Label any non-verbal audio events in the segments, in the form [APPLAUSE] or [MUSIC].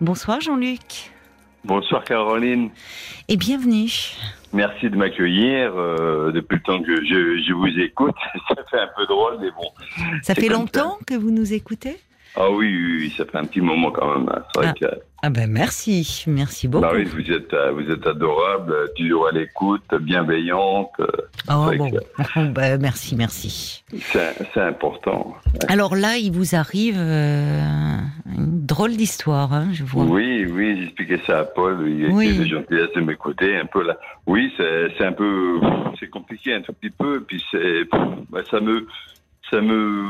Bonsoir Jean-Luc. Bonsoir Caroline. Et bienvenue. Merci de m'accueillir. euh, depuis le temps que je, je vous écoute, [LAUGHS] ça fait un peu drôle, mais bon. Ça fait longtemps que vous nous écoutez? Ah oui, oui, oui, ça fait un petit moment quand même. hein. C'est vrai que Ah ben merci, merci beaucoup. bah oui, vous êtes, euh, vous êtes adorable, euh, toujours à l'écoute, bienveillante. euh, Oh, bon. que- [LAUGHS] Oh, ben, merci, merci. C'est important. Alors là, il vous arrive euh, une drôle d'histoire, hein, je vois. Oui, oui, j'expliquais ça à Paul. Il Oui. était de gentillesse de m'écouter un peu là. Oui, c'est c'est un peu, c'est compliqué un tout petit peu. Puis c'est, bah, ça me, ça me,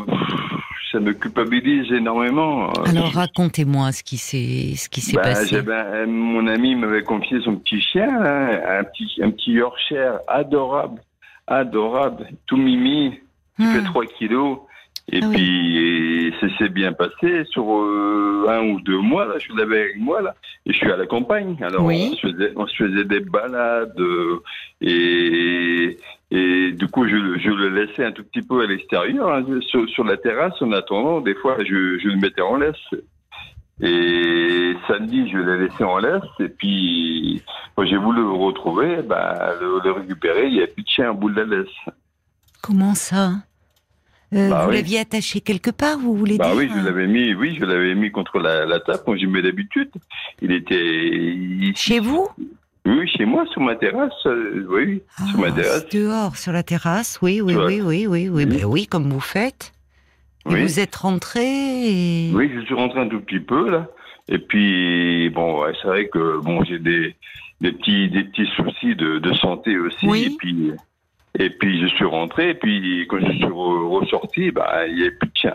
ça me culpabilise énormément. Alors racontez-moi ce qui s'est ce qui s'est Bah, passé. mon ami m'avait confié son petit chien, là, un petit, un petit Yorkshire adorable, adorable, tout mimi, qui Hmm. fait 3 kilos. Et Ah oui. puis, et ça s'est bien passé sur euh, un ou deux mois, là, je l'avais avec moi, là, et je suis à la campagne. Alors, Oui. on, se faisait, on se faisait des balades, euh, et, et du coup, je, je le laissais un tout petit peu à l'extérieur, hein, sur, sur la terrasse, en attendant, des fois, je, je le mettais en laisse. Et samedi, je l'ai laissé en laisse, et puis, quand j'ai voulu le retrouver, bah, le, le récupérer, il n'y avait plus de chien au bout de la laisse. Comment ça Euh, Bah Vous oui. l'aviez attaché quelque part, vous voulez Bah dire oui, je l'avais mis, oui, je l'avais mis contre la, la table comme j'y mets d'habitude. Il était, Chez vous? Oui, chez moi, sur ma terrasse, euh, oui, sur ma Ah, terrasse. Dehors, sur la terrasse, oui, oui, oui, oui, oui, oui, Oui. Ben oui, comme vous faites. Et Oui. vous êtes rentré et... Oui, je suis rentré un tout petit peu là. Et puis bon, ouais, c'est vrai que bon, j'ai des, des petits, des petits soucis de, de santé aussi. Oui. Et puis, et puis je suis rentré. Et puis quand je suis re- ressorti, bah il n'y avait plus de chien.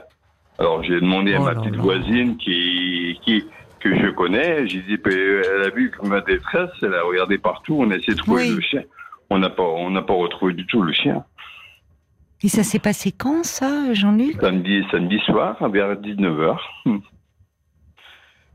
Alors j'ai demandé à Oh ma petite voisine qui, qui que je connais. J'ai dit, ben, elle a vu que ma détresse, elle a regardé partout. On a essayé de trouver Oui. le chien. On n'a pas, on n'a pas retrouvé du tout le chien. Et ça s'est passé quand, ça, Jean-Luc? Samedi, samedi soir, vers 19h.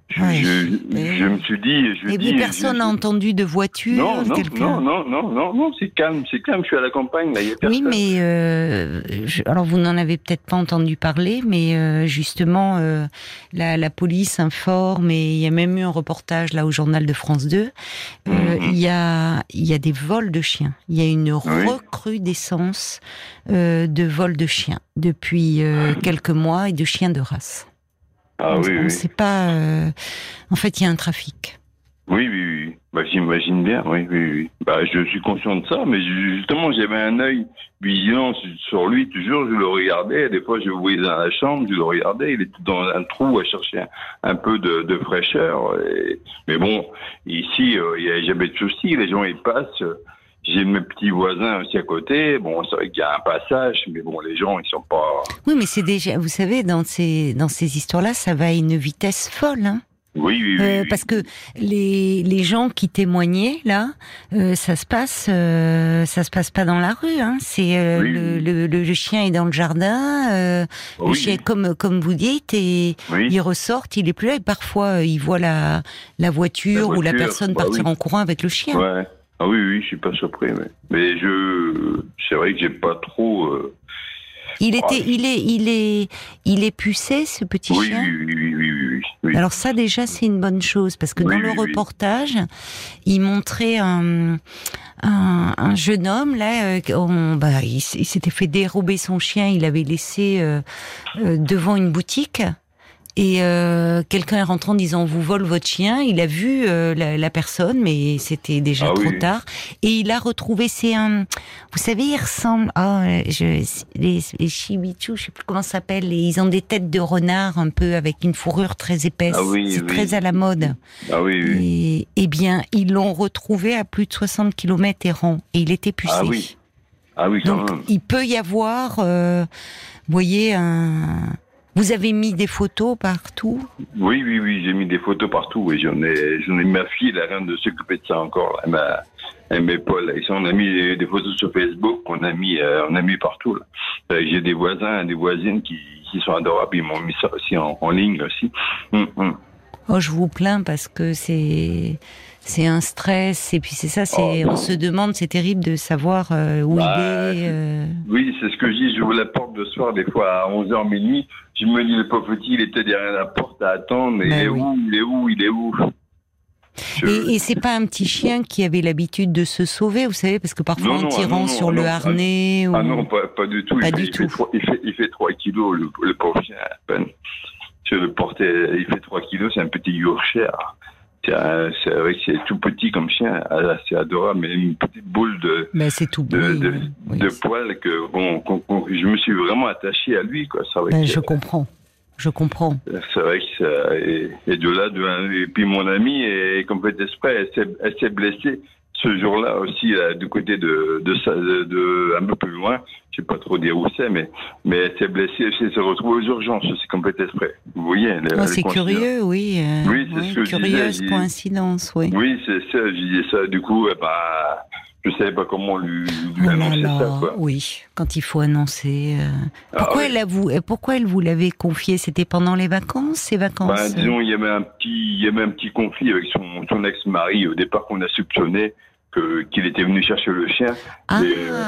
Je, Ouais. je, Et- je me suis dit, je Et dis, personne n'a entendu de voiture non, non, quelqu'un non, non, non, non, non, c'est calme, c'est calme. Je suis à la campagne, là, il y a Oui, personne. mais euh, je- alors vous n'en avez peut-être pas entendu parler, mais euh, justement euh, la, la police informe et il y a même eu un reportage là au journal de France 2. Euh, Mhm. Il y a il y a des vols de chiens. Il y a une Oui. recrudescence euh, de vols de chiens depuis euh, [LAUGHS] quelques mois et de chiens de race. Ah on oui, ne oui. sait pas. euh, en fait, il y a un trafic. Oui, oui, oui. Bah, j'imagine bien, oui, oui, oui. Bah, je suis conscient de ça, mais justement, j'avais un œil vigilant sur- lui, toujours, je le regardais. Des fois, je le voyais dans la chambre, je le regardais, il était dans un trou à chercher un, un peu de, de fraîcheur. et- Mais bon, ici, euh, il n'y a jamais de souci, les gens, ils passent. J'ai mes petits voisins aussi à côté. Bon, c'est vrai qu'il y a un passage, mais bon, les gens, ils sont pas... Oui, mais c'est déjà. Vous savez, dans ces dans ces histoires-là, ça va à une vitesse folle. Hein Oui, oui, oui. Euh, oui. parce que les, les gens qui témoignaient là, euh, ça se passe, euh, ça se passe pas dans la rue. Hein. C'est euh, Oui, le, le, le- chien est dans le jardin. euh, Le chien, comme comme vous dites, et il ressortent, il est plus là. Et parfois, euh, il voit la la voiture, La ou la personne bah partir en courant avec le chien. Ouais. Ah oui, oui, je suis pas surpris, mais, mais je, c'est vrai que j'ai pas trop. euh, Il était, Ah, il est, il est, il est pucé ce petit Oui, chien. oui, oui, oui, oui, oui. Alors ça déjà c'est une bonne chose parce que Oui, dans le reportage, il montrait un, un, un jeune homme là, euh, on- bah, il, il s'était fait dérober son chien, il l'avait laissé euh, euh, devant une boutique. Et euh, quelqu'un est rentré en disant on vous vole votre chien. Il a vu euh, la, la personne, mais c'était déjà Ah trop oui. tard. Et il a retrouvé. C'est un, vous savez, il ressemble. Euh, je, les, les Shibichu, je sais plus comment ça s'appelle. et Ils ont des têtes de renard un peu avec une fourrure très épaisse. Ah oui, C'est oui. très à la mode. Ah oui, oui. Et, eh bien, ils l'ont retrouvé à plus de 60 km errant et il était pucé. Ah oui, Ah oui, quand Donc, même. il peut y avoir, euh, vous voyez, un. Vous avez mis des photos partout? Oui, oui, oui, j'ai mis des photos partout. J'en ai, j'en ai ma fille, elle a rien de s'occuper de ça encore. Elle m'a, elle m'épaule. Et ça, on a mis des, photos sur Facebook, on a mis, euh, on a mis partout. là. Euh, J'ai des voisins, des voisines qui, qui sont adorables. Ils m'ont mis ça aussi en, en ligne aussi. Hum, hum. Oh, je vous plains parce que c'est c'est un stress et puis c'est ça, c'est Oh, on se demande, c'est terrible de savoir euh, où Bah, il est. euh. Oui, c'est ce que je dis. J'ouvre la porte le soir, des fois à 11h minuit. Je me dis, le pauvre petit, il était derrière la porte à attendre. Mais Bah il est oui. où Il est où Il est où? Je- Et, et c'est pas un petit chien qui avait l'habitude de se sauver, vous savez, parce que parfois Non, en non, ah tirant non, sur ah le ah- harnais. Ah non, pas, pas du tout. Pas il, du fait, tout. Il fait, trois- il, fait, il fait 3 kilos, le, le pauvre chien, à peine. Je le portais, il fait 3 kilos, c'est un petit Yorkshire. C'est vrai que c'est tout petit comme chien, ah, c'est adorable, mais une petite boule de, c'est tout. de, oui, de, oui, oui. de poils que, bon, je me suis vraiment attaché à lui, quoi. Vrai Ben, que- je comprends. Je comprends. C'est vrai que ça, et, et de là, de, et puis mon amie, est comme fait exprès, elle s'est blessée ce jour-là aussi, là, du côté de, de, ça- de, de- un peu plus loin. Je sais pas trop dire où c'est, mais, mais elle s'est blessée, elle s'est retrouvée aux urgences. C'est fait exprès. Vous voyez, Oh, c'est curieux, oui. euh, Oui, c'est ce que je disais, Curieuse coïncidence, oui. Oui, c'est ça, je disais ça. Du coup, ben, je savais pas comment lui, lui Oh là annoncer là, ça, quoi. oui, quand il faut annoncer. euh, Ah, Pourquoi, elle vous, euh, pourquoi elle vous l'avait confié? C'était pendant les vacances, ces vacances? Ben, disons, il y avait un petit, il y avait un petit conflit avec son, son ex-mari au départ qu'on a soupçonné qu'il était venu chercher le chien. Ah, mais, euh,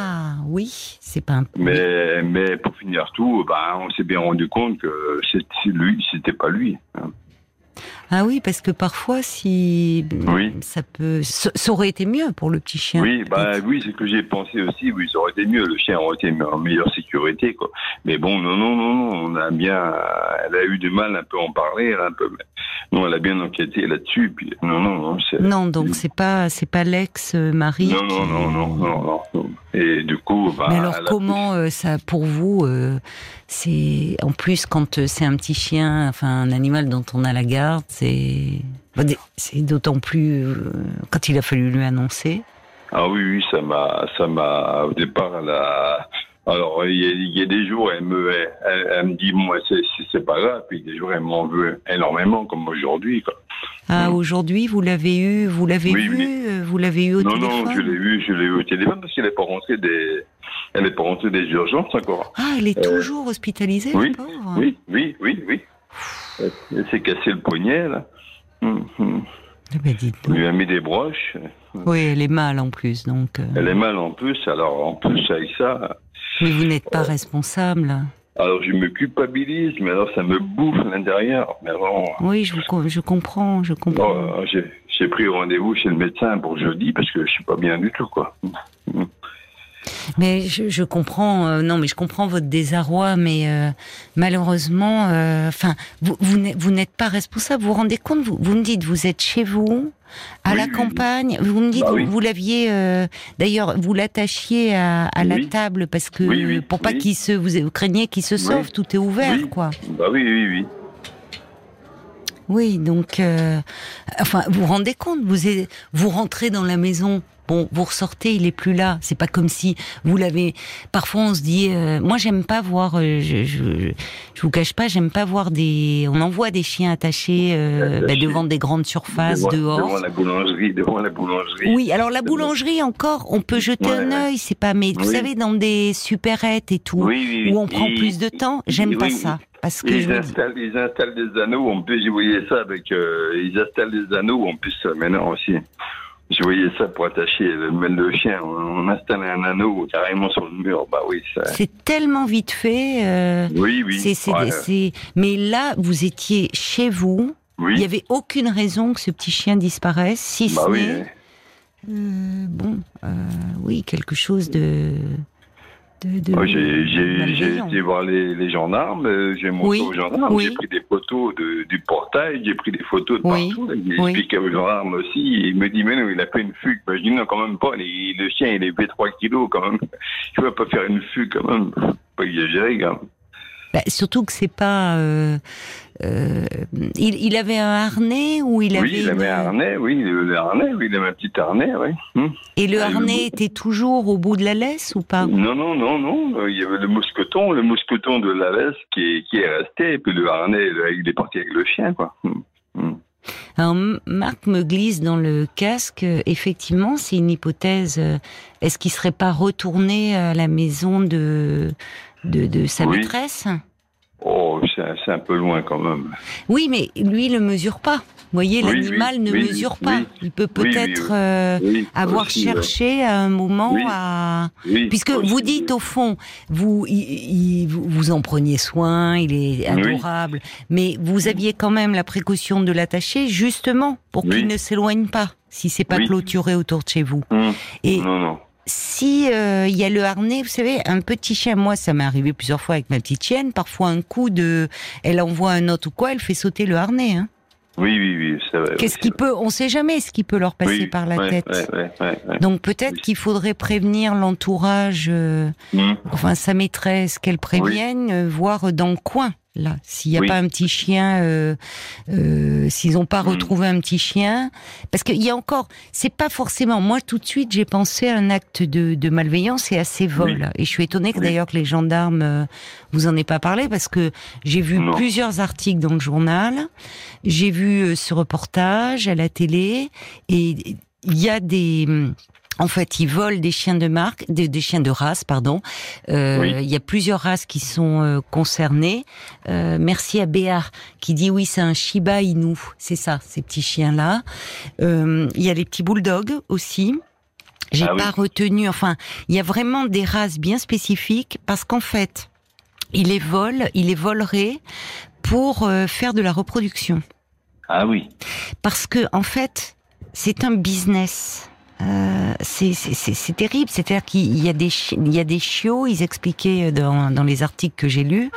oui, c'est pas un. Mais, mais pour finir tout, ben, on s'est bien rendu compte que c'est lui, c'était pas lui. hein. Ah oui, parce que parfois, si Oui. ça peut, ça, aurait été mieux pour le petit chien. Oui, bah oui, c'est ce que j'ai pensé aussi. Oui, ça aurait été mieux. Le chien aurait été en meilleure sécurité, quoi. Mais bon, non, non, non, non. On a bien, elle a eu du mal un peu à en parler, un peu. Non, elle a bien enquêté là-dessus. Puis non, non, non. Non, donc c'est pas, c'est pas l'ex-mari. Non, non, non, non, non. Et du coup, bah, Mais alors comment euh, ça pour vous euh, c'est en plus quand euh, c'est un petit chien enfin un animal dont on a la garde c'est bah, c'est d'autant plus euh, quand il a fallu lui annoncer Ah oui, oui, ça m'a, ça m'a, au départ, elle a, alors, il y, a, il y a des jours, elle me, elle, elle me dit, moi, c'est, pas grave, puis des jours, elle m'en veut énormément, comme aujourd'hui, ah Mm. aujourd'hui vous l'avez eu vous l'avez Oui, vu oui. euh, vous l'avez eu au non, téléphone non, je l'ai vu, je l'ai eu au téléphone, parce qu'elle n'est pas rentrée des, elle n'est pas rentrée des urgences encore. ah elle est Euh, toujours hospitalisée oui, pauvre Oui, oui, oui, oui. Elle s'est cassé le poignet, là. Hum, hum. Bah, dites On lui a mis des broches. oui elle est mal en plus donc euh, Elle est mal en plus, alors en plus avec ça, mais vous n'êtes pas responsable alors je me culpabilise, mais alors ça me bouffe l'intérieur. Mais bon, oui je vous je comprends je comprends j'ai, j'ai pris rendez-vous chez le médecin pour jeudi parce que je suis pas bien du tout, quoi. Mais je, je comprends, euh, non, mais je comprends votre désarroi, mais euh, malheureusement, euh, enfin, vous, vous n'êtes- vous n'êtes pas responsable. Vous vous rendez compte vous, vous me dites, vous êtes chez vous, à Oui, la oui, campagne. Vous me dites, Bah vous, oui. vous l'aviez, d'ailleurs, vous l'attachiez à, à la table parce que pour pas qu'il se, vous, vous craignez qu'il se sauve, tout est ouvert, Oui. quoi. Bah oui, oui, oui. Oui, donc, enfin, vous vous rendez compte, vous vous rentrez dans la maison. Bon, vous ressortez, il est plus là. C'est pas comme si vous l'avez. Parfois, on se dit. euh, moi, j'aime pas voir. euh, je, je, je vous cache pas, j'aime pas voir des. On envoie des chiens attachés euh, bah, devant des grandes surfaces devant, dehors. devant la boulangerie, devant la boulangerie. Oui, alors la boulangerie encore, on peut jeter Ouais, un ouais. œil, c'est pas. Mais vous savez, dans des supérettes et tout, Oui, oui, oui. où on prend Et- plus de temps, j'aime pas ça, parce que je Ils vous dis. installent, ils installent des anneaux, en plus, je voyais ça avec, euh, ils installent des anneaux, en plus, euh, maintenant aussi. Je voyais ça pour attacher le, le chien. On installe un anneau carrément sur le mur. Bah oui, ça. C'est tellement vite fait. euh, Oui, oui. C'est, c'est, Ouais, c'est- Mais là, vous étiez chez vous. oui. Il n'y avait aucune raison que ce petit chien disparaisse, si Bah ce oui. n'est, euh, bon, euh, oui, quelque chose de, de, j'ai, été voir les, les gendarmes, euh, j'ai montré Oui, aux gendarmes, oui. j'ai pris des photos de, du portail, j'ai pris des photos de Oui, partout. J'ai expliqué aux gendarmes aussi, il me dit, mais non, il a fait une fugue. Bah, je dis, non, quand même pas, les- le chien, il est fait 3 kilos quand même. [LAUGHS] Je ne pas faire une fugue quand même. Pas exagérer quand même. Bah, surtout que c'est pas. euh, euh, il, il avait un harnais ou il avait. oui, il avait une- un harnais, oui, le, le harnais, oui, il avait un petit harnais, oui. Hum. Et le Ah, harnais était toujours au bout de la laisse ou pas? Non, non, non, non. euh, Il y avait le mousqueton, le mousqueton de la laisse qui est, qui est resté, et puis le harnais, il est parti avec le chien, quoi. Hum. Hum. Alors, Marc me glisse dans le casque. Effectivement, c'est une hypothèse. Est-ce qu'il serait pas retourné à la maison de de, de sa Oui. maîtresse Oh, c'est un, peu loin quand même. Oui, mais lui, il ne mesure pas. Vous voyez, Oui, l'animal oui, ne oui, mesure pas. Il peut peut-être euh, avoir aussi, cherché à un moment à... Puisque aussi, vous dites au fond, vous, il- il- vous en preniez soin, il est adorable, mais vous aviez quand même la précaution de l'attacher justement pour qu'il ne s'éloigne pas, si c'est pas clôturé autour de chez vous. Et Non, non. Si euh, il y a le harnais, vous savez, un petit chien, moi ça m'est arrivé plusieurs fois avec ma petite chienne, parfois un coup de, elle envoie un autre ou quoi, elle fait sauter le harnais. Hein. Oui, oui, oui, c'est vrai. Qu'est-ce qui peut, on sait jamais ce qui peut leur passer Oui, par la ouais, tête. ouais, ouais. Donc peut-être Oui. qu'il faudrait prévenir l'entourage, euh, Hum, enfin sa maîtresse, qu'elle prévienne, euh, voir dans le coin. Là, s'il n'y a Oui. pas un petit chien, euh, euh, s'ils n'ont pas Mm. retrouvé un petit chien, parce qu'il y a encore, c'est pas forcément. Moi, tout de suite, j'ai pensé à un acte de, de malveillance et à ces vols. Et je suis étonnée que Oui. d'ailleurs que les gendarmes euh, vous en aient pas parlé, parce que j'ai vu Non. plusieurs articles dans le journal, j'ai vu euh, ce reportage à la télé, et il y a des en fait, ils volent des chiens de marque, des, des chiens de race, pardon. Euh, Oui. Il y a plusieurs races qui sont euh, concernées. Euh, merci à Béar qui dit oui, c'est un Shiba Inu, c'est ça, ces petits chiens-là. Euh, Il y a les petits bulldogs aussi. J'ai Ah oui. pas retenu. Enfin, il y a vraiment des races bien spécifiques parce qu'en fait, il les vole, il les volerait pour euh, faire de la reproduction Ah oui. parce que en fait, c'est un business. Euh, c'est terrible, c'est-à-dire qu'il y a des il y a des chiots, ils expliquaient dans, dans les articles que j'ai lus.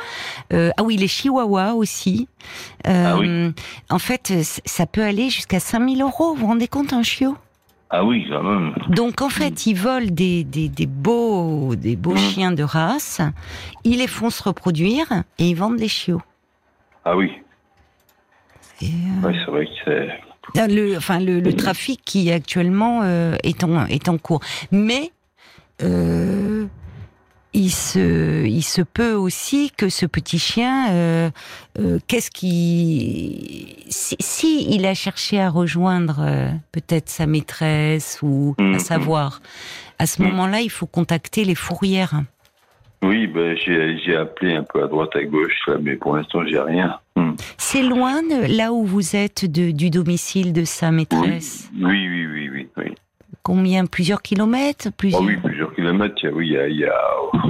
Euh, ah oui, les chihuahuas aussi. Euh, Ah oui. En fait, ça peut aller jusqu'à 5000 euros. Vous vous rendez compte un chiot? Ah oui, quand même. Donc en fait, ils volent des, des, des beaux des beaux Mhm. chiens de race, ils les font se reproduire et ils vendent les chiots. Ah oui. Euh, Ouais, c'est vrai que c'est. Ah, le, enfin, le, le trafic qui actuellement euh, est, en, est en cours. Mais euh, il, se, il se peut aussi que ce petit chien, euh, euh, qu'est-ce qui... Si, si il a cherché à rejoindre peut-être sa maîtresse ou à Mhm. savoir, à ce Mhm. moment-là, il faut contacter les fourrières. Oui, ben, j'ai appelé un peu à droite, à gauche, là, mais pour l'instant, j'ai rien. Hum. C'est loin là où vous êtes de, du domicile de sa maîtresse? Oui, oui, oui, oui. oui. Combien? Plusieurs kilomètres? Ah plusieurs... oui, plusieurs kilomètres. il y a- Oui, il y a, il y a,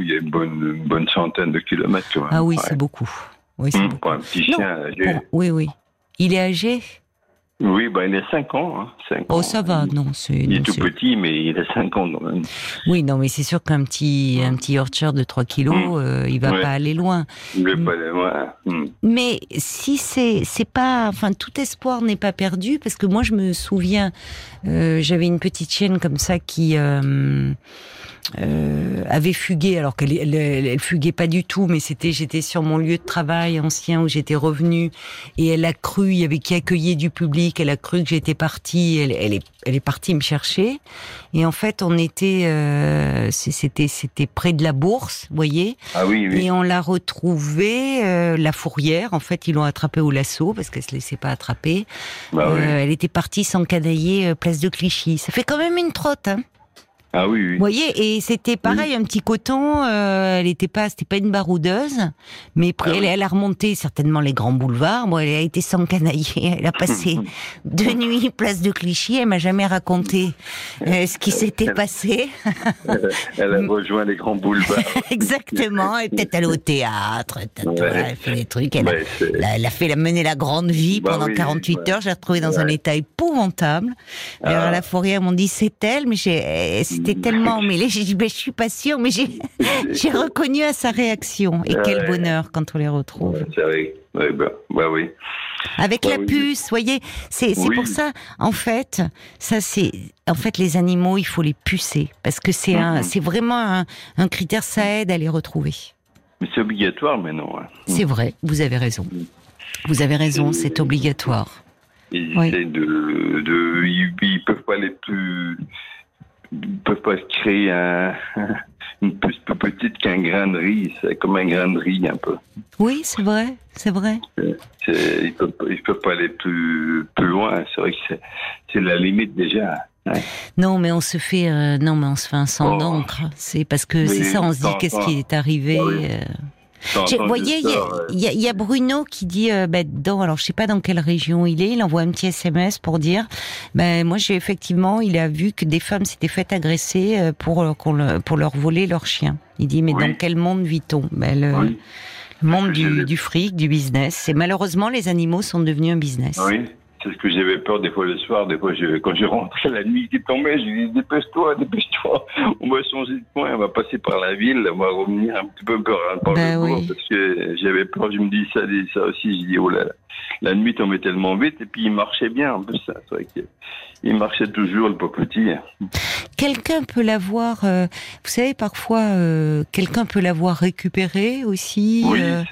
il y a une, bonne, une bonne centaine de kilomètres. Quand même. Ah oui, Ouais. c'est beaucoup. Oui, Hum, beaucoup. Pour un petit Non. chien. j'ai- Bon, oui, oui. Il est âgé? Oui, ben, il a 5 ans. Hein, Oh, ans. ça va, non, c'est. Il non, est tout c'est- petit, mais il a 5 ans quand même. Oui, non, mais c'est sûr qu'un petit, un petit Yorkshire de 3 kilos, Mm. euh, il va Ouais. pas aller loin. Il est Mm. pas loin. Hum. Mais si c'est, c'est pas, enfin, tout espoir n'est pas perdu, parce que moi, je me souviens, euh, j'avais une petite chienne comme ça qui euh, euh, avait fugué, alors qu'elle, elle, elle- elle fuguait pas du tout, mais c'était, j'étais sur mon lieu de travail ancien où j'étais revenue, et elle a cru, il y avait qui accueillait du public, elle a cru que j'étais partie, elle, elle est, elle est partie me chercher, et en fait, on était, euh, c'était, c'était près de la bourse, vous voyez. Ah oui, oui. Et on l'a retrouvée, euh, la fourrière. En fait, ils l'ont attrapée au lasso parce qu'elle se laissait pas attraper. Bah oui. Euh, elle était partie sans canailler euh, place de Clichy. Ça fait quand même une trotte, hein. Ah oui, oui. Vous voyez, et c'était pareil, un petit coton. euh, elle était pas, c'était pas une baroudeuse, mais Ah elle, oui. elle a remonté certainement les grands boulevards. Bon, elle a été sans canailler. Elle a passé [LAUGHS] deux nuits place de Clichy. Elle m'a jamais raconté euh, ce qui s'était passé. Elle a [LAUGHS] rejoint les grands boulevards. [LAUGHS] Exactement. Elle est peut-être allée au théâtre. Ouais. elle fait des trucs. Elle a- Ouais, Elle a, elle a fait la mener la grande vie Bah pendant oui, 48 ouais. heures. J'ai retrouvé dans un état épouvantable. Alors Ah. à la forêt, ils m'ont dit c'est elle, mais j'ai- euh, c'était tellement mêlé. J'ai dit ben, je suis pas sûre, mais j'ai [LAUGHS] reconnu à sa réaction. Et quel bonheur quand on les retrouve. C'est vrai. Bah, bah oui. Avec Ouais, la oui. puce, voyez, c'est Oui. pour ça. En fait, ça c'est, en fait, les animaux, il faut les pucer parce que c'est Mhm. c'est vraiment un, un critère. Ça aide à les retrouver. Mais c'est obligatoire maintenant. Hein. C'est vrai, vous avez raison. Vous avez raison, c'est obligatoire. Ils Oui. essaient de, de ils, ils peuvent pas les plus, ils peuvent pas créer un, [LAUGHS] une puce plus petite qu'un grain de riz. C'est comme un grain de riz un peu. Oui, c'est vrai, c'est vrai. Ils peuvent, ils peuvent pas aller plus, plus loin. C'est vrai que c'est, c'est la limite déjà. Ouais. Non, mais on se fait, euh, non, mais on se fait un sang Oh. d'encre. C'est parce que c'est ça, on se dit qu'est-ce qui est arrivé. Ah oui. euh, Vous voyez, il y, y, a Bruno qui dit, euh, ben, dans, alors je sais pas dans quelle région il est, il envoie un petit SMS pour dire, ben moi j'ai effectivement, il a vu que des femmes s'étaient faites agresser euh, pour pour leur voler leur chien. Il dit, mais dans quel monde vit-on? Ben, le, monde du, du, fric, du business. Et malheureusement, les animaux sont devenus un business. Oui. C'est ce que j'avais peur des fois le soir, des fois je, quand je rentrais la nuit qui tombait, je dis dépêche-toi, dépêche-toi, on va changer de point, on va passer par la ville, on va revenir un petit peu par, par ben le oui. parce que j'avais peur, je me dis ça, ça aussi, je dis oh là là, la nuit tombait tellement vite et puis il marchait bien en plus, vrai qu'il marchait toujours le pauvre petit. Quelqu'un peut l'avoir, euh, vous savez, parfois euh, quelqu'un peut l'avoir récupéré aussi. Oui, euh,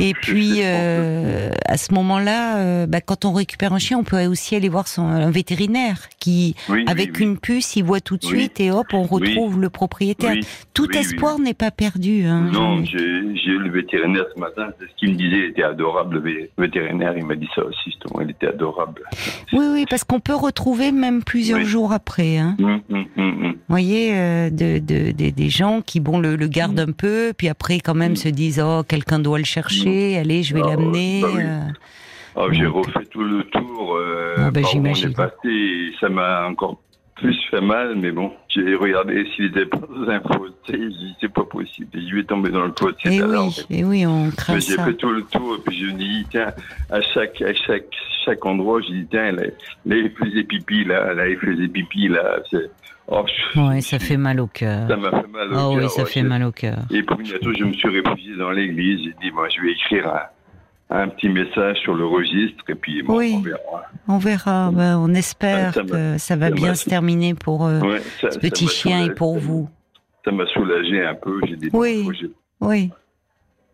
et puis à ce moment-là, bah, quand on récupère un chien, on peut aussi aller voir son un vétérinaire qui, avec une puce, il voit tout de suite et hop, on retrouve le propriétaire. Tout espoir n'est pas perdu. Hein, non, j'ai eu le vétérinaire ce matin, c'est ce qu'il me disait, il était adorable le vétérinaire, il m'a dit ça aussi, justement, il était adorable. Oui, oui, parce qu'on peut retrouver même plusieurs jours après. Hein. Hum, hum, hum. Vous voyez, euh, de, de, des gens qui bon le, le gardent un peu, puis après quand même se disent oh quelqu'un doit le chercher, allez je vais ah, l'amener. Bah euh. ah, J'ai refait tout le tour. Euh, ah, bah, j'imagine. Passé, ça m'a encore plus fait mal, mais bon, j'ai regardé s'il était pas dans un fauteuil, c'est pas possible, je vais tomber dans le fauteuil. Et oui, et oui, on craint J'ai fait tout le tour, et puis je me dis, tiens, à chaque, à chaque, chaque endroit, je dis, tiens, là, il faisait pipi, là, là, il faisait pipi, là, c'est, Oh, oui, ça fait mal au cœur. Ça m'a fait mal au oh, cœur. oui, ça fait mal au cœur. Et pour bientôt, je me suis réfugié dans l'église. J'ai dit, moi, je vais écrire un, petit message sur le registre et puis oui, on verra. On verra. Ben, on espère que ça va bien se terminer pour euh, ce petit chien et pour vous. Ça m'a soulagé un peu. J'ai dit, oui, oui.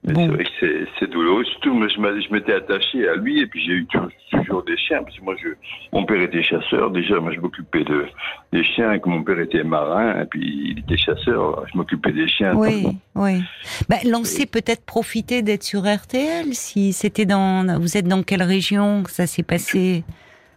Mais c'est vrai que c'est douloureux. Surtout, moi, je m'étais attaché à lui et puis j'ai eu toujours des chiens. Parce que moi, je, mon père était chasseur. Déjà, moi, je m'occupais de, des chiens. Que mon père était marin et puis il était chasseur. Je m'occupais des chiens. Oui, oui. Bah, lancez peut-être profiter d'être sur RTL. Si c'était dans, vous êtes dans quelle région que ça s'est passé?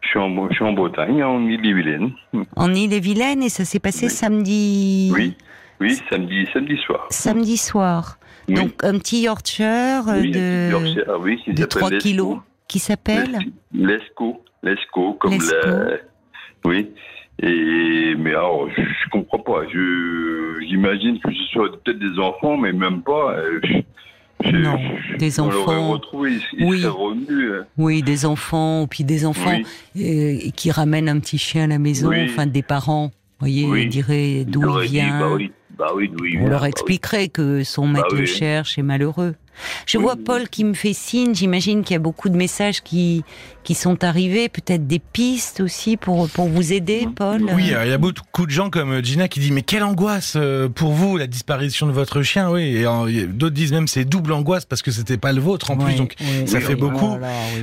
Je suis, en, je suis en Bretagne, en Ille-et-Vilaine. En Ille-et-Vilaine et ça s'est passé samedi. Oui, oui, samedi, samedi soir. Samedi soir. Donc un petit Yorkshire de, de 3 kilos qui s'appelle Lesco. Lesco, comme la... Oui. Et mais alors, je, je comprends pas. Je j'imagine que ce soit peut-être des enfants, mais même pas. Euh, non, des enfants. Retrouvé, oui. Revenu, hein. oui, des enfants, puis des enfants euh, qui ramènent un petit chien à la maison, enfin des parents. Vous voyez, ils diraient d'où il vient. Bah bah oui, On leur bah expliquerait que son maître bah le cherche est malheureux. Je vois Paul qui me fait signe. J'imagine qu'il y a beaucoup de messages qui qui sont arrivés, peut-être des pistes aussi pour pour vous aider, Paul. Oui, il y a beaucoup de gens comme Gina qui dit mais quelle angoisse euh, pour vous la disparition de votre chien. Oui, et d'autres disent même c'est double angoisse parce que c'était pas le vôtre en plus, donc ça fait beaucoup.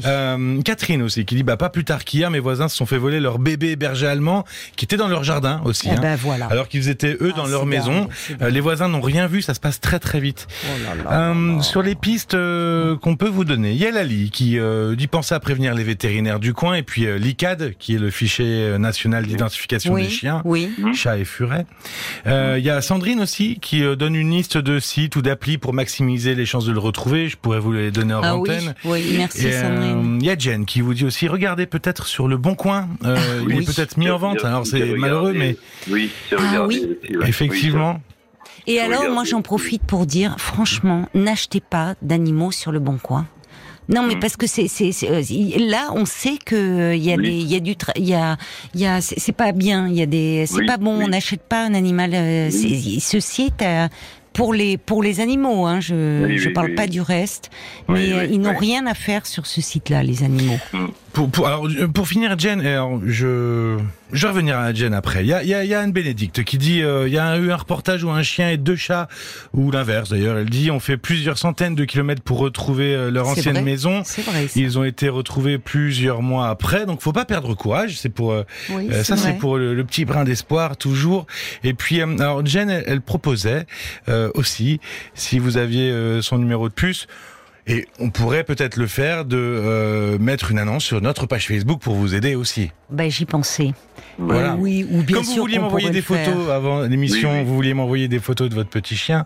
euh, Catherine aussi qui dit bah pas plus tard qu'hier mes voisins se sont fait voler leur bébé berger allemand qui était dans leur jardin aussi. Eh hein. ben voilà. Alors qu'ils étaient eux dans ah, leur maison. Euh, les voisins n'ont rien vu, ça se passe très très vite. Oh euh, sur les pistes euh, qu'on peut vous donner, il y a Lali qui euh, dit penser à prévenir les vétérinaires du coin et puis l'ICAD qui est le fichier national d'identification des chiens, oui. chats et furets. Il y a Sandrine aussi qui donne une liste de sites ou d'applis pour maximiser les chances de le retrouver. Je pourrais vous les donner en ah antenne. Oui, oui merci Sandrine. Il y a Jen qui vous dit aussi regardez peut-être sur le bon coin. Ah il est peut-être mis en vente. Alors c'est malheureux, mais oui, ah, oui. effectivement. Et alors, moi, j'en profite pour dire, franchement, n'achetez pas d'animaux sur le bon coin. Non, mais mm. parce que c'est c'est euh, là on sait que il y a des il y a du il y a il y a c'est pas bien il y a des c'est pas bon on n'achète pas un animal euh, ceci est pour les pour les animaux hein je je parle pas du reste mais euh, ils n'ont rien à faire sur ce site là les animaux. Pour, pour, alors, pour finir, Jen, alors, je, je vais revenir à Jen après. Il y a, y, a, y a Anne Bénédicte qui dit euh, il y a eu un reportage où un chien et deux chats, ou l'inverse d'ailleurs, elle dit on fait plusieurs centaines de kilomètres pour retrouver euh, leur ancienne maison. Vrai, Ils ont été retrouvés plusieurs mois après, donc faut pas perdre courage. C'est pour euh, ça, c'est pour le, petit brin d'espoir toujours. Et puis, alors Jen, elle, elle proposait aussi, si vous aviez son numéro de puce et on pourrait peut-être le faire de euh, mettre une annonce sur notre page Facebook pour vous aider aussi. Ben, j'y pensais. Voilà. oui, ou bien Comme sûr vous vouliez m'envoyer des photos avant l'émission, Oui, oui. vous vouliez m'envoyer des photos de votre petit chien,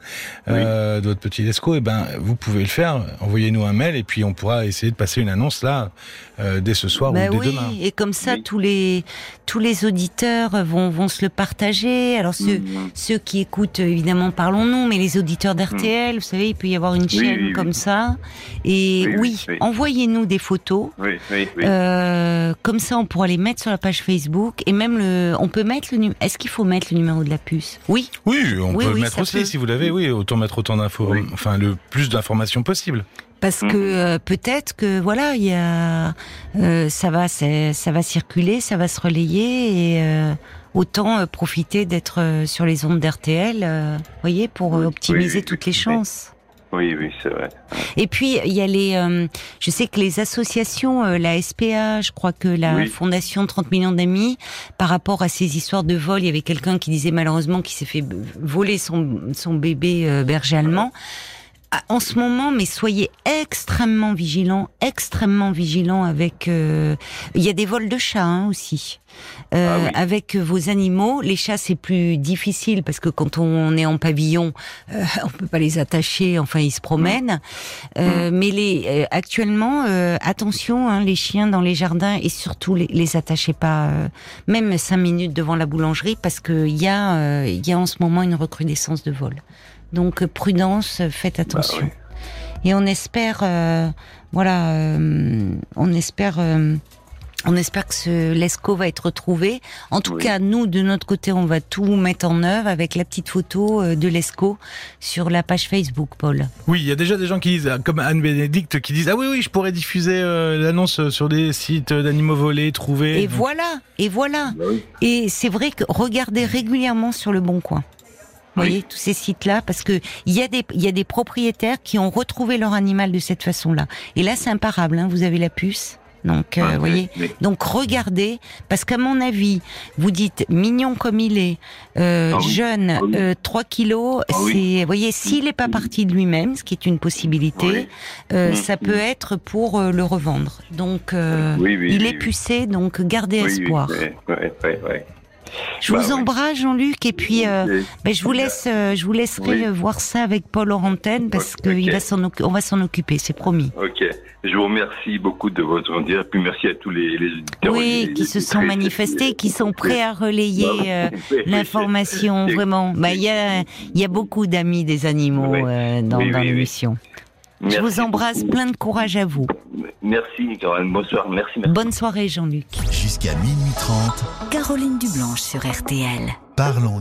euh, de votre petit Lesco, et ben vous pouvez le faire. Envoyez-nous un mail et puis on pourra essayer de passer une annonce là euh, dès ce soir Bah ou dès oui, demain. et comme ça, Oui. tous les tous les auditeurs vont vont se le partager. Alors ceux Mhm. ceux qui écoutent évidemment parlons-nous, mais les auditeurs d'RTL, vous savez, il peut y avoir une chaîne oui, oui. comme ça. Et Oui, oui, oui, oui. envoyez-nous des photos. Oui, oui, oui. Euh, comme ça, on pourra les mettre sur la page Facebook et même le. On peut mettre le. nu- Est-ce qu'il faut mettre le numéro de la puce? Oui. Oui, on Oui, peut le mettre aussi peut. si vous l'avez. Oui, autant mettre autant d'infos, Oui. enfin le plus d'informations possible. Parce Mhm. que euh, peut-être que voilà, il y a, euh, ça va, ça va circuler, ça va se relayer et euh, autant euh, profiter d'être euh, sur les ondes d'RTL, euh, voyez, pour euh, optimiser oui, toutes les chances. Oui, oui, c'est vrai. Et puis il y a les, euh, je sais que les associations, euh, la SPA, je crois que la Oui. Fondation 30 millions d'amis, par rapport à ces histoires de vol, il y avait quelqu'un qui disait malheureusement qu'il s'est fait voler son son bébé euh, berger allemand. En ce moment, mais soyez extrêmement vigilants, extrêmement vigilants avec. euh, Il y a des vols de chats hein, aussi. Euh, Ah oui. Avec vos animaux, les chats c'est plus difficile parce que quand on est en pavillon, euh, on peut pas les attacher. Enfin, ils se promènent. Euh, Mais les euh, actuellement, euh, attention, hein, les chiens dans les jardins et surtout les, les attachez pas, euh, même cinq minutes devant la boulangerie parce que il y a euh, il y a en ce moment une recrudescence de vol. Donc prudence, faites attention. oui. Et on espère, euh, voilà, euh, on espère. euh, on espère que ce Lesco va être retrouvé. En tout Oui. cas, nous, de notre côté, on va tout mettre en œuvre avec la petite photo de Lesco sur la page Facebook, Paul. Oui, il y a déjà des gens qui disent, comme Anne Bénédicte, qui disent ah oui oui, je pourrais diffuser euh, l'annonce sur des sites d'animaux volés, trouvés. Et voilà, et voilà. Bah oui. Et c'est vrai que regardez régulièrement sur le Bon Coin. Vous Oui. voyez tous ces sites-là, parce que il y a des il y a des propriétaires qui ont retrouvé leur animal de cette façon-là. Et là, c'est imparable. Hein, vous avez la puce. Donc, euh, Ah, vous voyez. oui, oui. Donc regardez, parce qu'à mon avis, vous dites mignon comme il est, euh, Ah oui. jeune, Ah euh, 3 kilos, Ah oui. vous voyez, s'il n'est pas parti de lui-même, ce qui est une possibilité, euh, Mm, ça peut être pour euh, le revendre. Donc, euh, il est pucé, donc gardez Oui, espoir. Je Bah vous oui. embrasse, Jean-Luc, et puis euh, ben, je vous laisse, euh, je vous laisserai Oui. voir ça avec Paul Orantène parce il va s'en, on va s'en occuper, c'est promis. Ok. Je vous remercie beaucoup de votre dire, puis merci à tous les, les auditeurs. Oui, les- qui les se sont manifestés, qui sont prêts à relayer Bah euh, [LAUGHS] l'information. Vraiment, bah il y a, il y a beaucoup d'amis des animaux euh, dans, dans oui, Je vous embrasse, beaucoup. plein de courage à vous. Merci, Caroline. Bonsoir. Merci, merci. Bonne soirée, Jean-Luc. Jusqu'à minuit 30, Caroline Dublanche sur RTL. parlons